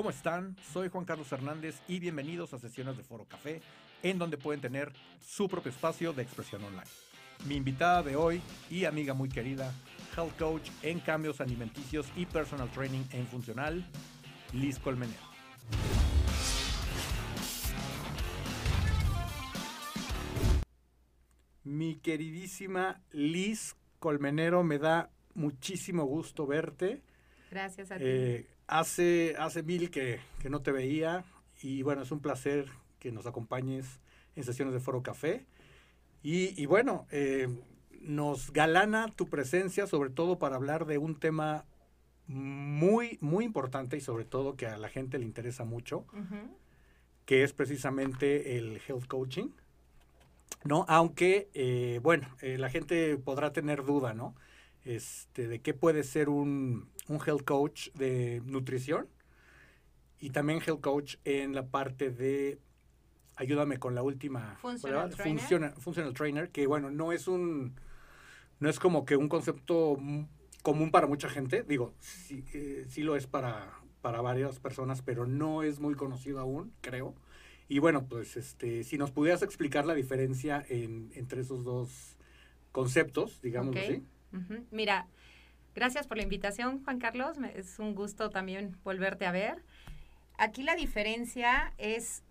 ¿Cómo están? Soy Juan Carlos Hernández y bienvenidos a sesiones de Foro Café, en donde pueden tener su propio espacio de expresión online. Mi invitada de hoy y amiga muy querida, health coach en cambios alimenticios y personal training en funcional, Liz Colmenero. Mi queridísima Liz Colmenero, me da muchísimo gusto verte. Gracias a ti. Eh, hace, hace mil que, que no te veía y bueno, es un placer que nos acompañes en sesiones de Foro Café. Y, y bueno, eh, nos galana tu presencia, sobre todo para hablar de un tema muy, muy importante y sobre todo que a la gente le interesa mucho, que es precisamente el health coaching. ¿No? Aunque, eh, bueno, eh, la gente podrá tener duda, ¿no? Este, de qué puede ser un, un health coach de nutrición y también health coach en la parte de, ayúdame con la última, Functional ¿verdad? trainer. Funciona- functional trainer, que bueno, no es un, no es como que un concepto común para mucha gente, digo, sí, eh, sí lo es para, para varias personas, pero no es muy conocido aún, creo. Y bueno, pues este, si nos pudieras explicar la diferencia en- entre esos dos conceptos, digamos Ok. así. Mira, gracias por la invitación, Juan Carlos. Es un gusto también volverte a ver. Aquí la diferencia es,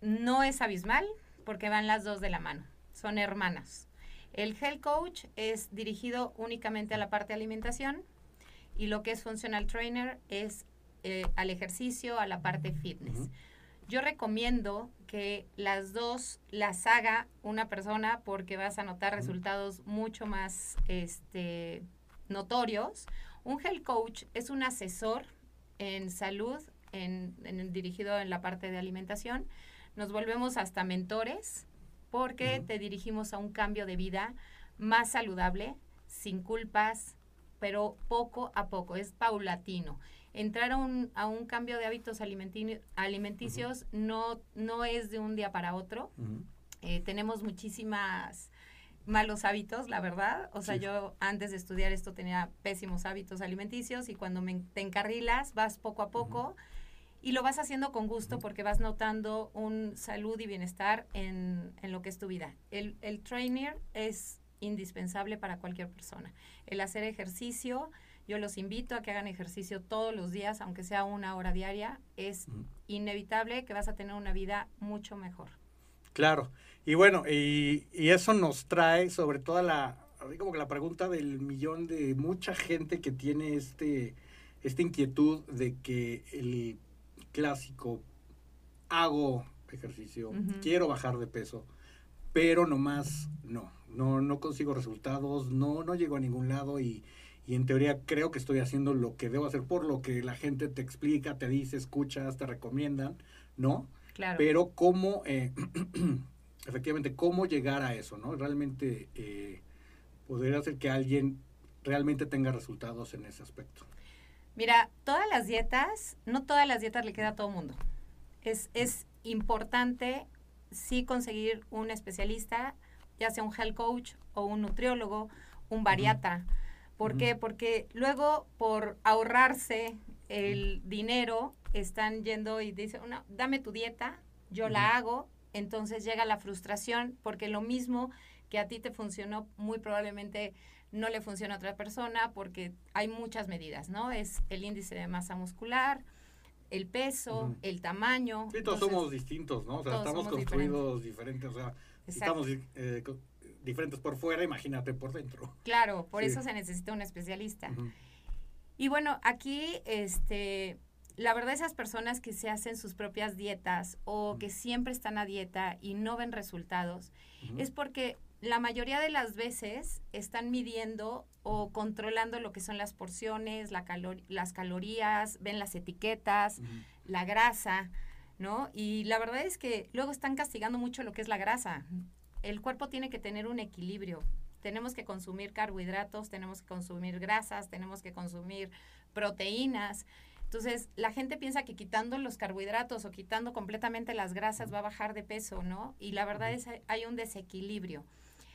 no es abismal, porque van las dos de la mano. Son hermanas. El Health Coach es dirigido únicamente a la parte de alimentación y lo que es Functional Trainer es eh, al ejercicio, a la parte fitness. Yo recomiendo que las dos las haga una persona porque vas a notar resultados mucho más este, notorios. Un health coach es un asesor en salud, en, dirigido en la parte de alimentación. Nos volvemos hasta mentores porque te dirigimos a un cambio de vida más saludable, sin culpas, pero poco a poco, es paulatino. Entrar a un, a un cambio de hábitos alimenti- alimenticios no, no es de un día para otro. Eh, tenemos muchísimas malos hábitos, la verdad. O sea, Sí. yo antes de estudiar esto tenía pésimos hábitos alimenticios y cuando me, te encarrilas vas poco a poco y lo vas haciendo con gusto porque vas notando un salud y bienestar en, en lo que es tu vida. El, el trainer es indispensable para cualquier persona. El hacer ejercicio, yo los invito a que hagan ejercicio todos los días, aunque sea una hora diaria, es inevitable que vas a tener una vida mucho mejor. Claro, y bueno, y, y eso nos trae sobre toda la, como que la pregunta del millón de mucha gente que tiene este, esta inquietud de que el clásico hago ejercicio, quiero bajar de peso, pero nomás no, no, no consigo resultados, no, no llego a ningún lado y, y en teoría creo que estoy haciendo lo que debo hacer por lo que la gente te explica, te dice, escuchas, te recomiendan, ¿no? Claro. Pero cómo, eh, efectivamente, cómo llegar a eso, ¿no? Realmente eh, poder hacer que alguien realmente tenga resultados en ese aspecto. Mira, todas las dietas, no todas las dietas le queda a todo mundo. Es, es importante sí conseguir un especialista, ya sea un health coach o un nutriólogo, un bariatra. ¿Por qué? Porque luego por ahorrarse el dinero están yendo y dicen, "No, dame tu dieta, yo la hago, entonces llega la frustración porque lo mismo que a ti te funcionó muy probablemente no le funciona a otra persona porque hay muchas medidas, ¿no? Es el índice de masa muscular, el peso, el tamaño. Sí, todos Entonces, somos distintos, ¿no? O sea, estamos construidos diferentes, o sea, Exacto. estamos eh, diferentes por fuera, imagínate por dentro. Claro, por Sí. eso se necesita un especialista. Y bueno, aquí, este, la verdad, esas personas que se hacen sus propias dietas o que siempre están a dieta y no ven resultados, es porque la mayoría de las veces están midiendo o controlando lo que son las porciones, la calor- las calorías, ven las etiquetas, la grasa, ¿no? Y la verdad es que luego están castigando mucho lo que es la grasa. El cuerpo tiene que tener un equilibrio. Tenemos que consumir carbohidratos, tenemos que consumir grasas, tenemos que consumir proteínas. Entonces, la gente piensa que quitando los carbohidratos o quitando completamente las grasas va a bajar de peso, ¿no? Y la verdad es que hay un desequilibrio.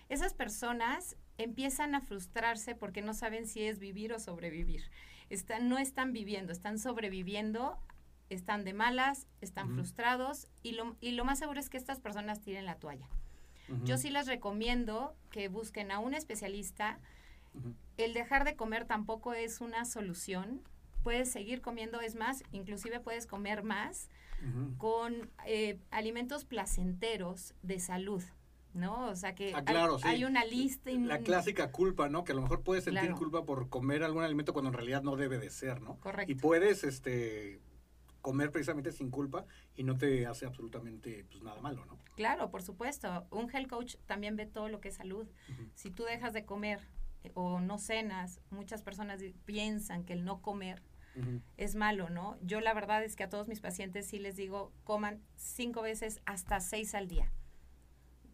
Esas personas empiezan a frustrarse porque no saben si es vivir o sobrevivir. Están, no están viviendo, están sobreviviendo están de malas, están frustrados y lo, y lo más seguro es que estas personas tiren la toalla. Yo sí les recomiendo que busquen a un especialista. El dejar de comer tampoco es una solución. Puedes seguir comiendo, es más, inclusive puedes comer más con eh, alimentos placenteros de salud, ¿no? O sea que Ah, hay- claro, sí. hay, una lista. y- La clásica culpa, ¿no? Que a lo mejor puedes sentir Claro. culpa por comer algún alimento cuando en realidad no debe de ser, ¿no? Correcto. Y puedes este comer precisamente sin culpa y no te hace absolutamente pues nada malo, ¿no? Claro, por supuesto. Un health coach también ve todo lo que es salud. Si tú dejas de comer eh, o no cenas, muchas personas piensan que el no comer Es malo, ¿no? Yo la verdad es que a todos mis pacientes sí les digo, coman cinco veces hasta seis al día.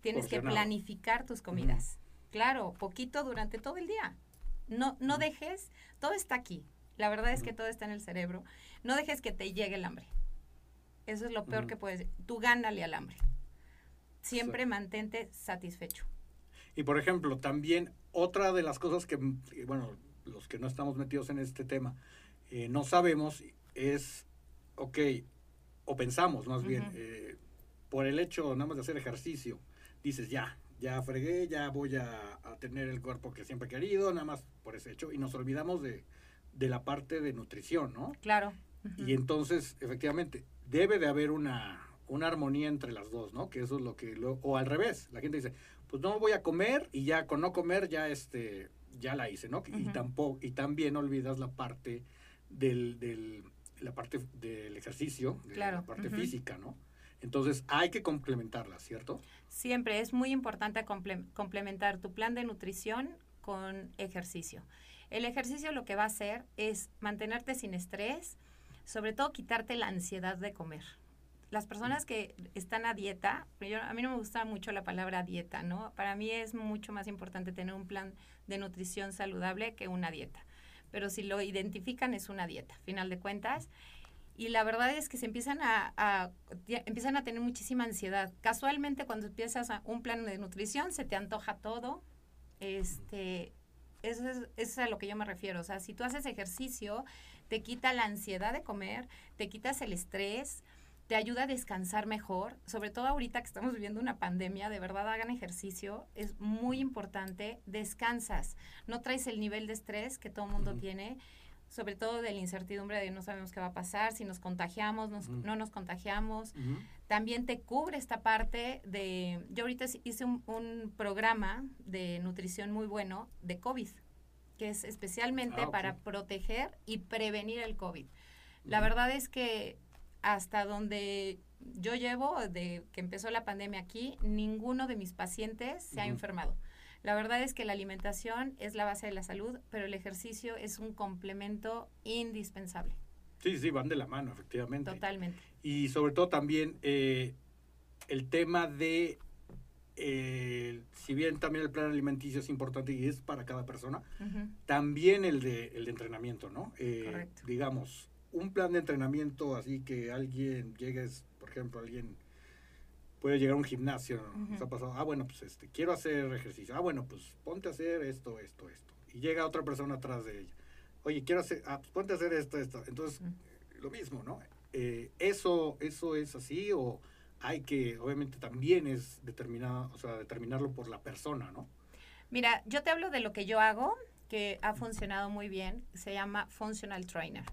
Tienes que planificar tus comidas. Claro, poquito durante todo el día. No, no dejes, todo está aquí. La verdad es que todo está en el cerebro. No dejes que te llegue el hambre. Eso es lo peor que puedes. Tú gánale al hambre. Siempre Exacto. mantente satisfecho. Y por ejemplo, también otra de las cosas que, bueno, los que no estamos metidos en este tema, eh, no sabemos es, ok, o pensamos más bien, eh, por el hecho nada más de hacer ejercicio, dices, ya, ya fregué, ya voy a, a tener el cuerpo que siempre he querido, nada más por ese hecho, y nos olvidamos de, de la parte de nutrición, ¿no? Claro. Y entonces, efectivamente, debe de haber una, una armonía entre las dos, ¿no? Que eso es lo que, lo- o al revés, la gente dice, pues no voy a comer y ya con no comer ya este, ya la hice, ¿no? Y tampoco, y también olvidas la parte del, del la parte del ejercicio, de Claro, la parte física, ¿no? Entonces hay que complementarla, ¿cierto? Siempre es muy importante comple- complementar tu plan de nutrición con ejercicio. El ejercicio lo que va a hacer es mantenerte sin estrés, sobre todo quitarte la ansiedad de comer. Las personas que están a dieta, yo- a mí no me gusta mucho la palabra dieta, ¿no? Para mí es mucho más importante tener un plan de nutrición saludable que una dieta. Pero si lo identifican es una dieta, final de cuentas. Y la verdad es que se empiezan a, empiezan a tener muchísima ansiedad. Casualmente cuando empiezas a un plan de nutrición se te antoja todo. Este, eso es, eso es a lo que yo me refiero. O sea, si tú haces ejercicio, te quita la ansiedad de comer, te quitas el estrés, te ayuda a descansar mejor. Sobre todo ahorita que estamos viviendo una pandemia, de verdad hagan ejercicio. Es muy importante. Descansas. No traes el nivel de estrés que todo el mundo tiene sobre todo de la incertidumbre de no sabemos qué va a pasar, si nos contagiamos, nos- no nos contagiamos. También te cubre esta parte de... Yo ahorita hice un, un programa de nutrición muy bueno de COVID, que es especialmente Ah, para proteger y prevenir el COVID. La verdad es que hasta donde yo llevo, de que empezó la pandemia aquí, ninguno de mis pacientes se ha enfermado. La verdad es que la alimentación es la base de la salud, pero el ejercicio es un complemento indispensable, Sí, sí, van de la mano, efectivamente. totalmente. Y sobre todo también eh, el tema de, eh, si bien también el plan alimenticio es importante y es para cada persona, también el de, el de entrenamiento, ¿no? Eh, Correcto. Digamos, un plan de entrenamiento así que alguien llegues, por ejemplo, alguien puede llegar a un gimnasio, ¿no? nos ha pasado, ah, bueno, pues este, quiero hacer ejercicio, ah, bueno, pues ponte a hacer esto, esto, esto. Y llega otra persona atrás de ella, oye, quiero hacer, ah, pues ponte a hacer esto, esto. Entonces, lo mismo, ¿no? Eh, eso, eso es así o hay que, obviamente también es determinado, o sea, determinarlo por la persona, ¿no? Mira, yo te hablo de lo que yo hago, que ha funcionado muy bien, se llama Functional Trainer.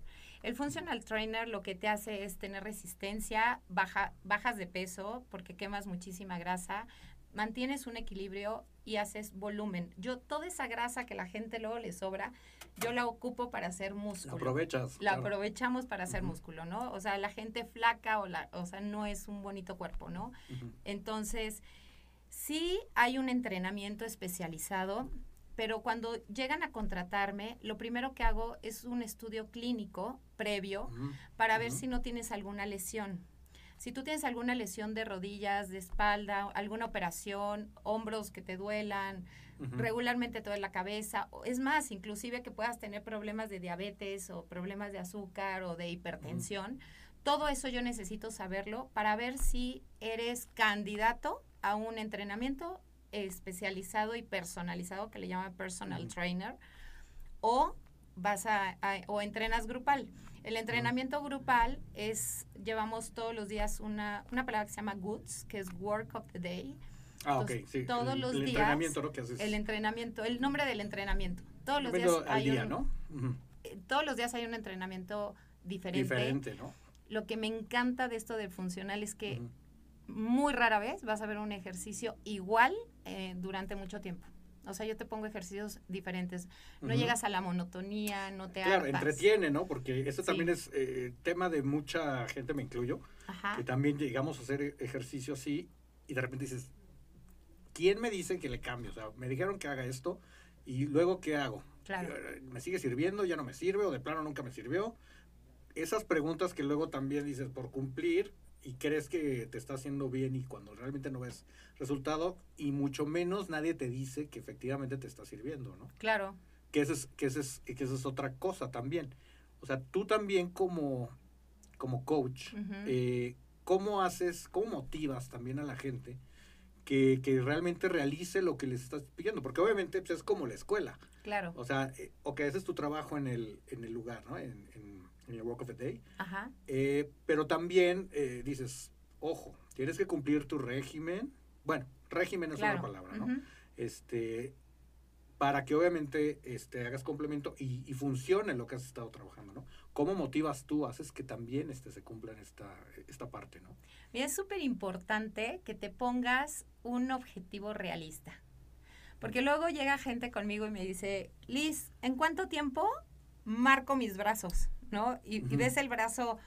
El Functional Trainer lo que te hace es tener resistencia, baja, bajas de peso porque quemas muchísima grasa, mantienes un equilibrio y haces volumen. Yo toda esa grasa que la gente luego le sobra, yo la ocupo para hacer La músculo. aprovechas. la claro. aprovechamos para hacer músculo, ¿no? O sea, la gente flaca o la, o sea, no es un bonito cuerpo, ¿no? Entonces, sí hay un entrenamiento especializado, pero cuando llegan a contratarme, lo primero que hago es un estudio clínico previo para ver si no tienes alguna lesión. Si tú tienes alguna lesión de rodillas, de espalda, alguna operación, hombros que te duelan, regularmente toda la cabeza, es más, inclusive que puedas tener problemas de diabetes o problemas de azúcar o de hipertensión, todo eso yo necesito saberlo para ver si eres candidato a un entrenamiento especializado y personalizado que le llaman personal trainer o vas a, a- o entrenas grupal. El entrenamiento grupal es, llevamos todos los días una, una palabra que se llama GOODS, que es Work of the Day. Ah, ok, Entonces, sí. todos el, los el días, entrenamiento, ¿no? Que haces. El entrenamiento, el nombre del entrenamiento. Todos los días Entrenamiento al hay día, un, eh, todos los días hay un entrenamiento diferente. Diferente, ¿no? Lo que me encanta de esto del funcional es que. Muy rara vez vas a ver un ejercicio igual eh, durante mucho tiempo. O sea, yo te pongo ejercicios diferentes. No Ujú. llegas a la monotonía, no te Claro, hartas. entretiene, ¿no? Porque eso Sí. también es eh, tema de mucha gente, me incluyo, Ajá. que también llegamos a hacer e- ejercicio así y de repente dices, ¿quién me dice que le cambie? O sea, me dijeron que haga esto y luego ¿qué hago? Claro. Eh, ¿Me sigue sirviendo? ¿Ya no me sirve? ¿O de plano nunca me sirvió? Esas preguntas que luego también dices por cumplir y crees que te está haciendo bien y cuando realmente no ves resultado y mucho menos nadie te dice que efectivamente te está sirviendo, ¿no? Claro. que esa es, que esa es, que esa es otra cosa también. O sea, tú también como, como coach, eh, ¿cómo haces, cómo motivas también a la gente que, que realmente realice lo que les estás pidiendo? Porque obviamente pues, es como la escuela. Claro. O sea, eh, ok, ese es tu trabajo en el, en el lugar, ¿no? En, en, el Work of the Day. Ajá. Eh, pero también eh, dices, ojo, tienes que cumplir tu régimen. Bueno, régimen es Claro. una palabra, ¿no? Este para que obviamente este hagas complemento y, y funcione lo que has estado trabajando, ¿no? ¿Cómo motivas tú, haces que también este se cumpla en esta, esta parte, ¿no? Es súper importante que te pongas un objetivo realista. Porque luego llega gente conmigo y me dice, Liz, ¿en cuánto tiempo marco mis brazos? ¿No? Y, ves el brazo,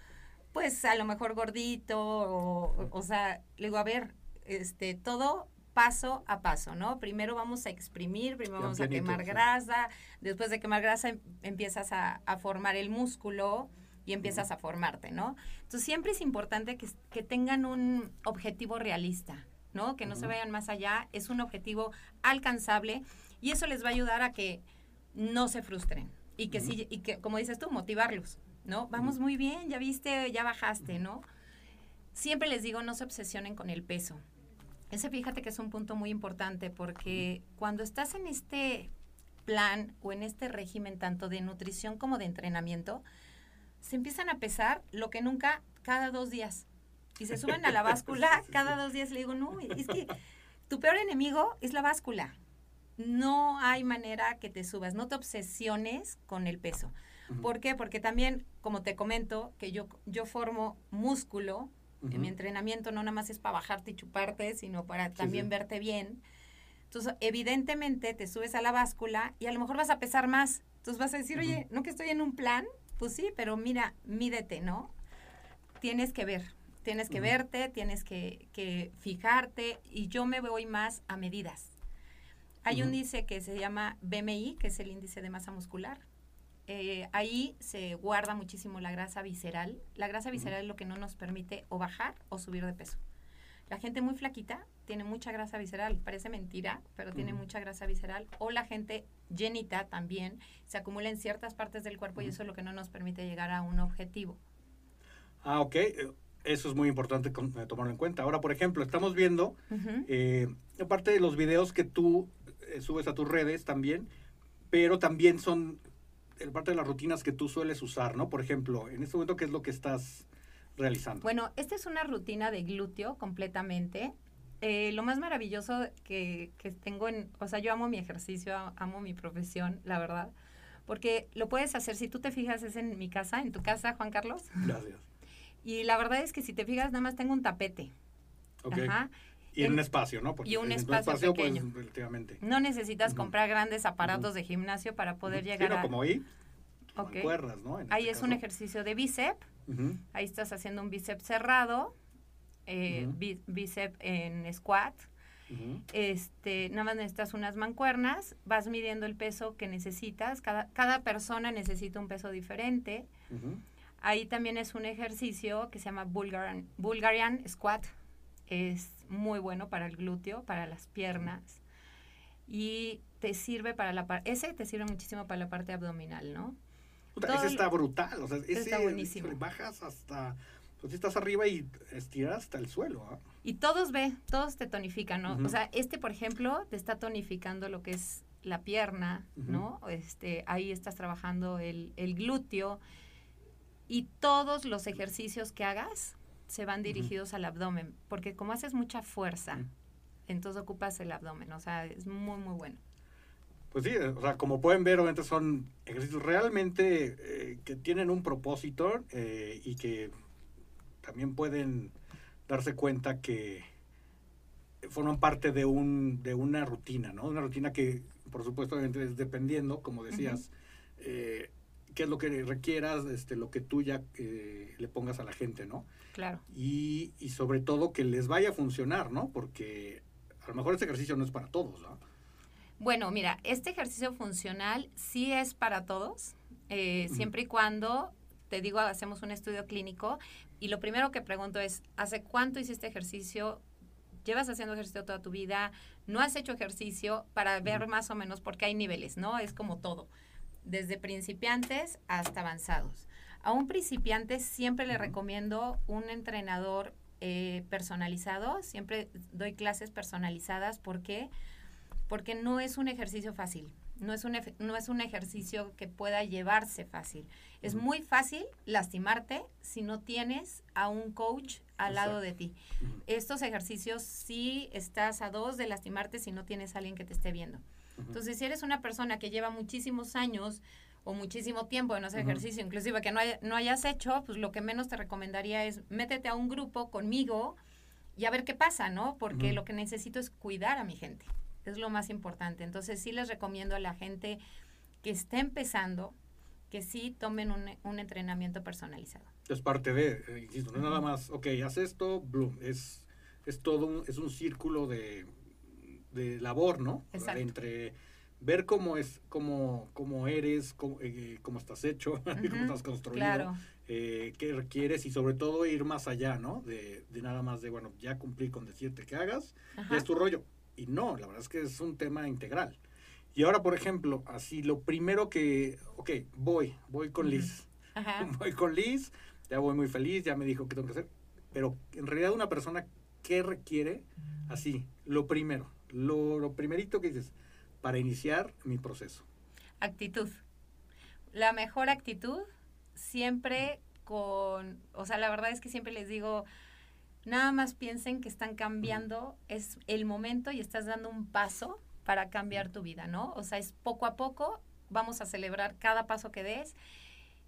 pues a lo mejor gordito, o, o- sea, le digo, a ver, este, todo paso a paso, ¿no? Primero vamos a exprimir, primero vamos a quemar sí. grasa, después de quemar grasa em- empiezas a, a formar el músculo y empiezas a formarte, ¿no? Entonces siempre es importante que, que tengan un objetivo realista, ¿no? Que no se vayan más allá, es un objetivo alcanzable y eso les va a ayudar a que no se frustren y que sí, y que como dices tú, motivarlos, ¿no? Vamos muy bien, ya viste, ya bajaste, ¿no? Siempre les digo, no se obsesionen con el peso. Ese fíjate que es un punto muy importante porque cuando estás en este plan o en este régimen tanto de nutrición como de entrenamiento, se empiezan a pesar lo que nunca cada dos días. Y se suben a la báscula cada dos días. Le digo, no, es que tu peor enemigo es la báscula. No hay manera que te subas, no te obsesiones con el peso. ¿Por qué? Porque también, como te comento, que yo, yo formo músculo Ujú. mi entrenamiento no nada más es para bajarte y chuparte, sino para también sí. verte bien. Entonces, evidentemente, te subes a la báscula y a lo mejor vas a pesar más. Entonces vas a decir, oye, ¿no que estoy en un plan? Pues sí, pero mira, mídete, ¿no? Tienes que ver, tienes que verte, tienes que, que fijarte y yo me voy más a medidas. Hay un índice que se llama BMI, que es el índice de masa muscular. Eh, ahí se guarda muchísimo la grasa visceral. La grasa visceral es lo que no nos permite o bajar o subir de peso. La gente muy flaquita tiene mucha grasa visceral, parece mentira, pero tiene mucha grasa visceral. O la gente llenita también se acumula en ciertas partes del cuerpo y eso es lo que no nos permite llegar a un objetivo. Ah, ok. eh, Eso es muy importante con- eh, tomarlo en cuenta. Ahora, por ejemplo, estamos viendo, eh, aparte de los videos que tú subes a tus redes también, pero también son eh, parte de las rutinas que tú sueles usar, ¿no? Por ejemplo, en este momento, ¿qué es lo que estás realizando? Bueno, esta es una rutina de glúteo completamente. Eh, lo más maravilloso que, que tengo en, o sea, yo amo mi ejercicio, amo mi profesión, la verdad, porque lo puedes hacer, si tú te fijas, es en mi casa, en tu casa, Juan Carlos, Gracias. y la verdad es que si te fijas, nada más tengo un tapete. Ok. Ajá. Y en un espacio, ¿no? y un en espacio pues, pequeño. relativamente. No necesitas comprar grandes aparatos de gimnasio para poder llegar no, a... como ahí, Ok. mancuernas, ¿no? En Ahí este es un ejercicio de bíceps, ahí estás haciendo un bíceps cerrado, eh, bíceps en squat, este, nada más necesitas unas mancuernas, vas midiendo el peso que necesitas, cada, cada persona necesita un peso diferente. Ahí también es un ejercicio que se llama Bulgarian, Bulgarian Squat, es muy bueno para el glúteo, para las piernas y te sirve para la parte, ese te sirve muchísimo para la parte abdominal, ¿no? Ese está brutal. O sea, ese, Está buenísimo. Bajas hasta. Pues estás arriba y estiras hasta el suelo. ¿ah? Y todos ve, todos te tonifican, ¿no? O sea, este, por ejemplo, te está tonificando lo que es la pierna, ¿no? Este, ahí estás trabajando el, el, glúteo y todos los ejercicios que hagas se van dirigidos al abdomen, porque como haces mucha fuerza, entonces ocupas el abdomen, o sea, es muy, muy bueno. Pues sí, o sea, como pueden ver, obviamente son ejercicios realmente eh, que tienen un propósito eh, y que también pueden darse cuenta que forman parte de, un, de una rutina, ¿no? Una rutina que, por supuesto, obviamente es dependiendo, como decías, eh, qué es lo que requieras, este, lo que tú ya le pongas a la gente, ¿no? Claro. Y, y sobre todo que les vaya a funcionar, ¿no? Porque a lo mejor este ejercicio no es para todos, ¿no? Bueno, mira, este ejercicio funcional sí es para todos, eh, siempre y cuando, te digo, hacemos un estudio clínico y lo primero que pregunto es, ¿hace cuánto hiciste ejercicio? ¿Llevas haciendo ejercicio toda tu vida? ¿No has hecho ejercicio? Para ver más o menos, porque hay niveles, ¿no? Es como todo, desde principiantes hasta avanzados. A un principiante siempre le recomiendo un entrenador eh, personalizado, siempre doy clases personalizadas porque porque no es un ejercicio fácil. No es, un, no es un ejercicio que pueda llevarse fácil. Es muy fácil lastimarte si no tienes a un coach al lado de ti. Estos ejercicios sí estás a dos de lastimarte si no tienes a alguien que te esté viendo. Entonces, si eres una persona que lleva muchísimos años o muchísimo tiempo en ese ejercicio, inclusive que no, no hayas hecho, pues lo que menos te recomendaría es métete a un grupo conmigo y a ver qué pasa, ¿no? Porque lo que necesito es cuidar a mi gente es lo más importante. Entonces sí les recomiendo a la gente que esté empezando que sí tomen un, entrenamiento personalizado. Es parte de, eh, insisto, no es nada más, ok, haz esto, bloom, es, es todo un, es un círculo de, de labor, ¿no? Exacto. Entre ver cómo es, cómo, cómo eres, cómo, eh, cómo estás hecho, cómo estás construido, eh, qué requieres y sobre todo ir más allá, ¿no? De, de, nada más de, bueno, ya cumplí con decirte que hagas, es tu rollo y no, la verdad es que es un tema integral. Y ahora, por ejemplo, así lo primero que, ok, voy, voy con Liz. Voy con Liz, ya voy muy feliz, ya me dijo qué tengo que hacer. Pero en realidad una persona, ¿qué requiere? Así, lo primero, lo, lo primerito que dices, para iniciar mi proceso. Actitud. La mejor actitud, siempre con, o sea, la verdad es que siempre les digo, Nada más piensen que están cambiando, es el momento y estás dando un paso para cambiar tu vida, ¿no? O sea, es poco a poco, vamos a celebrar cada paso que des.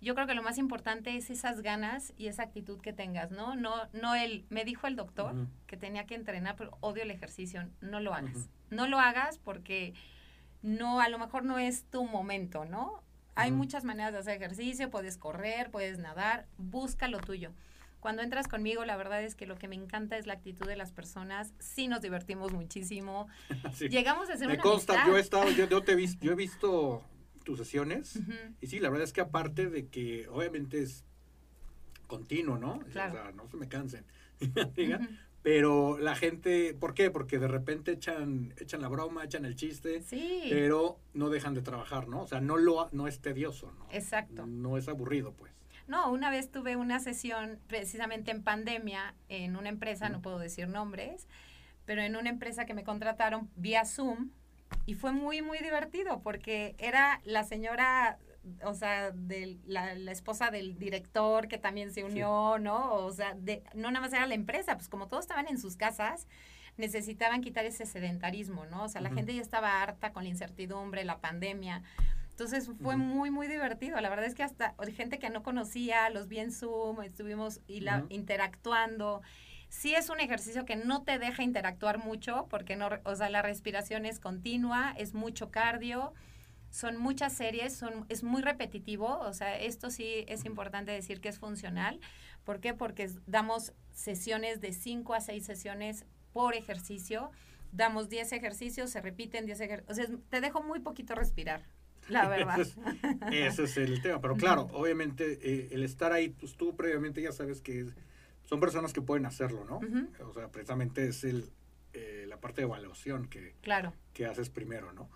Yo creo que lo más importante es esas ganas y esa actitud que tengas, ¿no? No, no el, me dijo el doctor que tenía que entrenar, pero odio el ejercicio, no lo hagas. No lo hagas porque no, a lo mejor no es tu momento, ¿no? Hay muchas maneras de hacer ejercicio, puedes correr, puedes nadar, busca lo tuyo. Cuando entras conmigo, la verdad es que lo que me encanta es la actitud de las personas. Sí nos divertimos muchísimo. Llegamos a ser me consta, yo he estado, yo, te he visto, yo he visto tus sesiones y sí, la verdad es que aparte de que obviamente es continuo, ¿no? O sea, no se me cansen. Pero la gente, ¿por qué? Porque de repente echan, echan la broma, echan el chiste, sí. pero no dejan de trabajar, ¿no? O sea, no lo no es tedioso, ¿no? Exacto. No es aburrido, pues. No, una vez tuve una sesión precisamente en pandemia en una empresa, no puedo decir nombres, pero en una empresa que me contrataron vía Zoom y fue muy, muy divertido porque era la señora, o sea, de la, esposa del director que también se unió, ¿no? O sea, de, no nada más era la empresa, pues como todos estaban en sus casas, necesitaban quitar ese sedentarismo, ¿no? O sea, la gente ya estaba harta con la incertidumbre, la pandemia. Entonces fue muy, muy divertido. La verdad es que hasta gente que no conocía, los vi en Zoom, estuvimos y la, interactuando. Sí es un ejercicio que no te deja interactuar mucho porque no, o sea, la respiración es continua, es mucho cardio, son muchas series, son, es muy repetitivo, o sea, esto sí es importante decir que es funcional. ¿Por qué? Porque damos sesiones de 5 a 6 sesiones por ejercicio, damos 10 ejercicios, se repiten 10 ejercicios, o sea, te dejo muy poquito respirar. La verdad. ese, es, el tema. Pero claro, obviamente eh, el estar ahí, pues tú previamente ya sabes que son personas que pueden hacerlo, ¿no? O sea, precisamente es el, eh, la parte de evaluación que, claro. que haces primero, ¿no?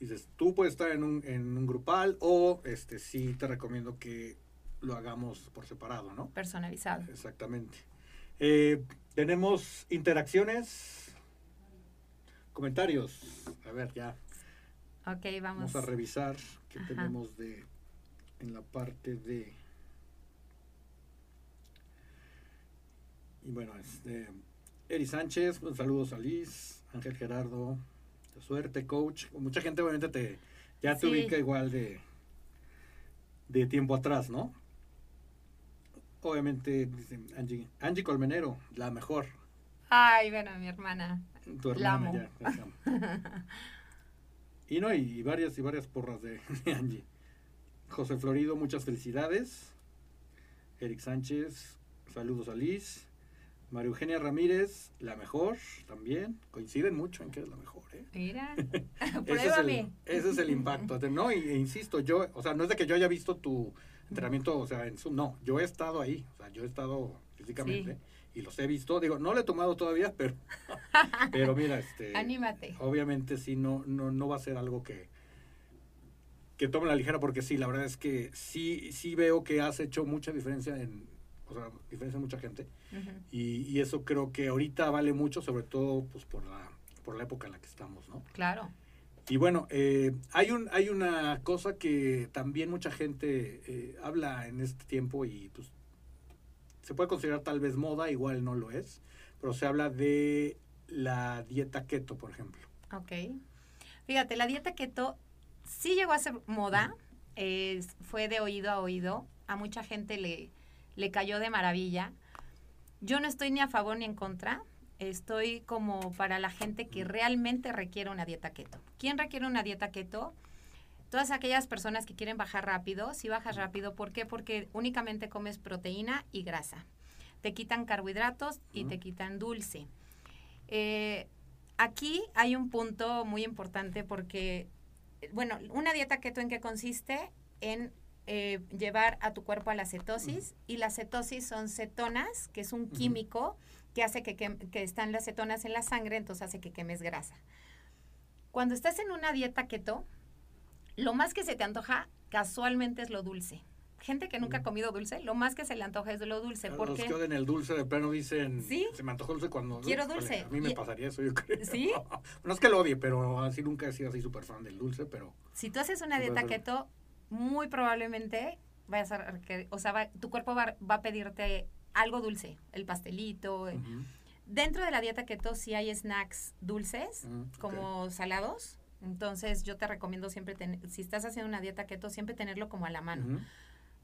Dices, tú puedes estar en un, en un grupal o este sí te recomiendo que lo hagamos por separado, ¿no? Personalizado. Exactamente. Eh, tenemos interacciones, comentarios. A ver, ya Ok, vamos. Vamos a revisar qué tenemos de en la parte de y bueno, este Eri Sánchez, pues, saludos a Liz, Ángel Gerardo, de suerte, coach. Mucha gente obviamente te ya te Sí. ubica igual de de tiempo atrás, ¿no? Obviamente, dicen Angie, Angie Colmenero, la mejor. Ay, bueno, mi hermana. Tu hermana ya. ya y no, y varias y varias porras de, de Angie. José Florido, muchas felicidades. Eric Sánchez, saludos a Liz. María Eugenia Ramírez, la mejor también. Coinciden mucho en que es la mejor, ¿eh? Mira, Ese es, el, pruébame. ese es el impacto. No, y, e insisto, yo, o sea, no es de que yo haya visto tu entrenamiento, o sea, en Zoom, no, yo he estado ahí, o sea, yo he estado físicamente y los he visto, digo, no le he tomado todavía, pero, pero mira, este, Anímate. obviamente sí, no, no, no va a ser algo que, que tome la ligera, porque sí, la verdad es que sí, sí veo que has hecho mucha diferencia en, o sea, diferencia en mucha gente, y, y eso creo que ahorita vale mucho, sobre todo, pues, por la, por la época en la que estamos, ¿no? Claro. Y bueno, eh, hay, un, hay una cosa que también mucha gente eh, habla en este tiempo y pues se puede considerar tal vez moda, igual no lo es, pero se habla de la dieta keto, por ejemplo. Ok. Fíjate, la dieta keto sí llegó a ser moda, fue de oído a oído, a mucha gente le, le cayó de maravilla. Yo no estoy ni a favor ni en contra, estoy como para la gente que realmente requiere una dieta keto. ¿Quién requiere una dieta keto? Todas aquellas personas que quieren bajar rápido, si bajas rápido, ¿por qué? Porque únicamente comes proteína y grasa. Te quitan carbohidratos y te quitan dulce. Eh, aquí hay un punto muy importante porque, bueno, una dieta keto en qué consiste? En eh, llevar a tu cuerpo a la cetosis y la cetosis son cetonas, que es un químico que hace que, quem- que están las cetonas en la sangre, entonces hace que quemes grasa. Cuando estás en una dieta keto, lo más que se te antoja casualmente es lo dulce. Gente que nunca ha comido dulce, lo más que se le antoja es lo dulce. Los porque que odian el dulce de plano dicen, Sí. se me antojó dulce cuando... Quiero dulce. A mí me Y- pasaría eso, yo creo. ¿Sí? no es que lo odie, pero así nunca he sido así súper fan del dulce, pero... Si tú haces una Puede dieta keto, muy probablemente vayas a o sea, va- tu cuerpo va, va a pedirte algo dulce, el pastelito. eh. Dentro de la dieta keto sí hay snacks dulces, ok. como salados. Entonces yo te recomiendo siempre, ten- si estás haciendo una dieta keto, siempre tenerlo como a la mano.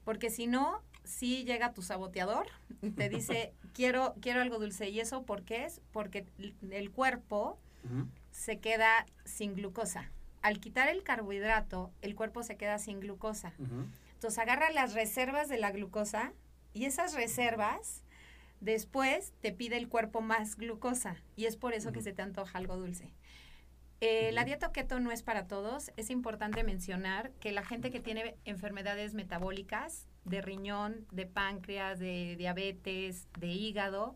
Porque si no, sí llega tu saboteador y te dice, quiero, quiero algo dulce. ¿Y eso por qué es? Porque el- el cuerpo se queda sin glucosa. Al quitar el carbohidrato, el cuerpo se queda sin glucosa. Entonces agarra las reservas de la glucosa y esas reservas después te pide el cuerpo más glucosa y es por eso que se te antoja algo dulce. Eh, La dieta keto no es para todos. Es importante mencionar que la gente que tiene enfermedades metabólicas de riñón, de páncreas, de diabetes, de hígado,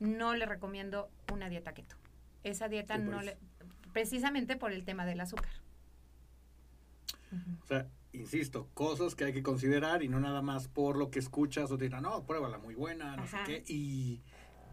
no le recomiendo una dieta keto. Esa dieta Sí, no le... Precisamente por el tema del azúcar. O sea, insisto, cosas que hay que considerar y no nada más por lo que escuchas o te dirán, no, pruébala, muy buena, no Ajá. sé qué. Y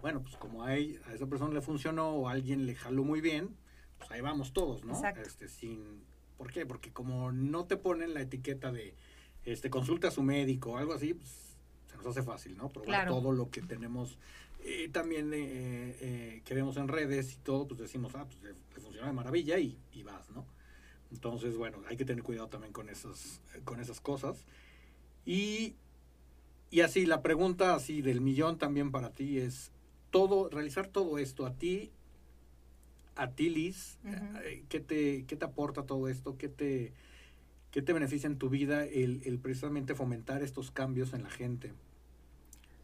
bueno, pues como a esa persona le funcionó o a alguien le jaló muy bien, pues ahí vamos todos, ¿no? Exacto. Este, sin, ¿Por qué? Porque como no te ponen la etiqueta de, este, consulta a su médico o algo así, pues se nos hace fácil, ¿no? Probar Claro. todo lo que tenemos. Eh, también eh, eh, que vemos en redes y todo, pues decimos, ah, pues le, le funciona de maravilla y, y vas, ¿no? Entonces, bueno, hay que tener cuidado también con esas, eh, con esas cosas. Y, y así, la pregunta así del millón también para ti es, todo, realizar todo esto a ti, a ti Liz, eh, ¿qué, te, ¿qué te aporta todo esto? ¿Qué te, qué te beneficia en tu vida el, el precisamente fomentar estos cambios en la gente?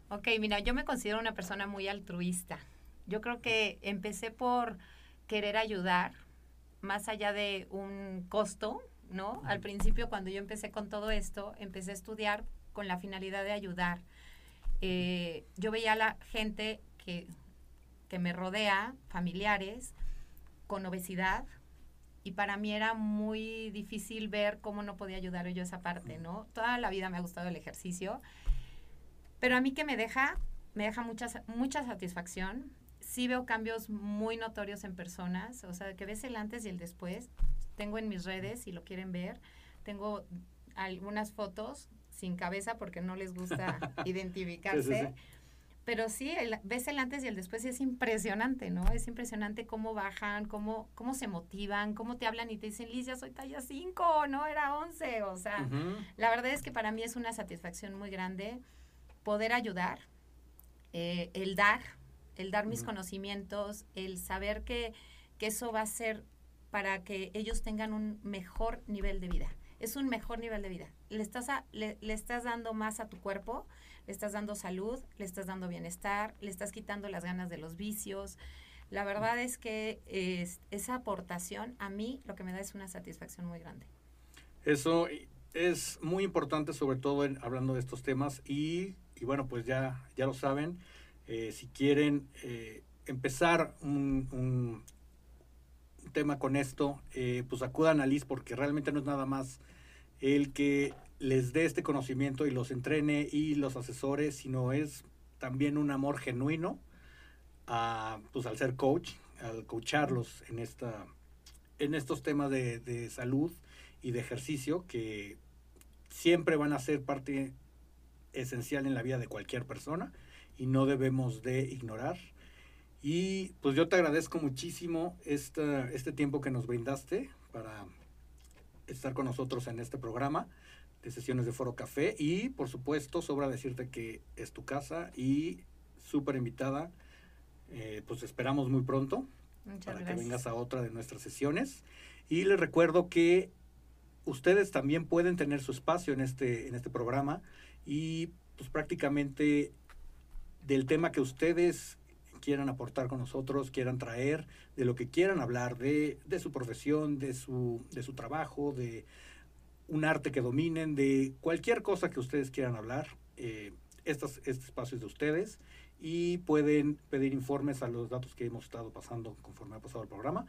Ok, mira, yo me considero una persona muy altruista. Yo creo que empecé por querer ayudar, más allá de un costo, ¿no? Al principio, cuando yo empecé con todo esto, empecé a estudiar con la finalidad de ayudar. Eh, yo veía a la gente que, que me rodea, familiares, con obesidad, y para mí era muy difícil ver cómo no podía ayudar yo esa parte, ¿no? Toda la vida me ha gustado el ejercicio, pero a mí que me deja, me deja mucha, mucha satisfacción. Sí veo cambios muy notorios en personas, o sea, que ves el antes y el después. tengo en mis redes, si lo quieren ver, tengo algunas fotos sin cabeza porque no les gusta identificarse. Pero sí, ves el antes y el después y es impresionante, ¿no? Es impresionante cómo bajan, cómo, cómo se motivan, cómo te hablan y te dicen, Liz, ya soy talla 5, no era 11. O sea, la verdad es que para mí es una satisfacción muy grande poder ayudar, eh, el dar, el dar mis conocimientos, el saber que, que eso va a ser para que ellos tengan un mejor nivel de vida. Es un mejor nivel de vida. Le estás, le, le estás dando más a tu cuerpo, le estás dando salud, le estás dando bienestar, le estás quitando las ganas de los vicios. La verdad es que esa aportación a mí lo que me da es una satisfacción muy grande. Eso es muy importante, sobre todo en, hablando de estos temas. Y, bueno, pues ya, ya lo saben, eh, si quieren eh, empezar un, tema con esto, eh, pues acudan a Liz porque realmente no es nada más el que les dé este conocimiento y los entrene y los asesores, sino es también un amor genuino a, pues, al ser coach, al coacharlos en, esta, en estos temas de salud y de ejercicio que siempre van a ser parte esencial en la vida de cualquier persona y no debemos de ignorar. Y pues yo te agradezco muchísimo esta, este tiempo que nos brindaste para estar con nosotros en este programa de sesiones de Foro Café. Y por supuesto, sobra decirte que es tu casa y súper invitada. Eh, pues esperamos muy pronto para que vengas a otra de nuestras sesiones. Y les recuerdo que ustedes también pueden tener su espacio en este, en este programa y pues prácticamente del tema que ustedes quieran aportar con nosotros, quieran traer, de lo que quieran hablar, de, su profesión, de su, de su trabajo, de, un arte que dominen, de cualquier cosa que ustedes quieran hablar. Eh, estos, este espacio es de ustedes y pueden pedir informes a los datos que hemos estado pasando conforme ha pasado el programa.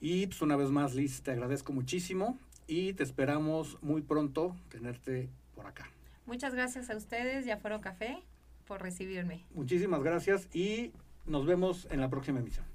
Y pues una vez más, Liz, te agradezco muchísimo y te esperamos muy pronto tenerte por acá. Muchas gracias a ustedes y a Foro Café por recibirme. Muchísimas gracias y nos vemos en la próxima emisión.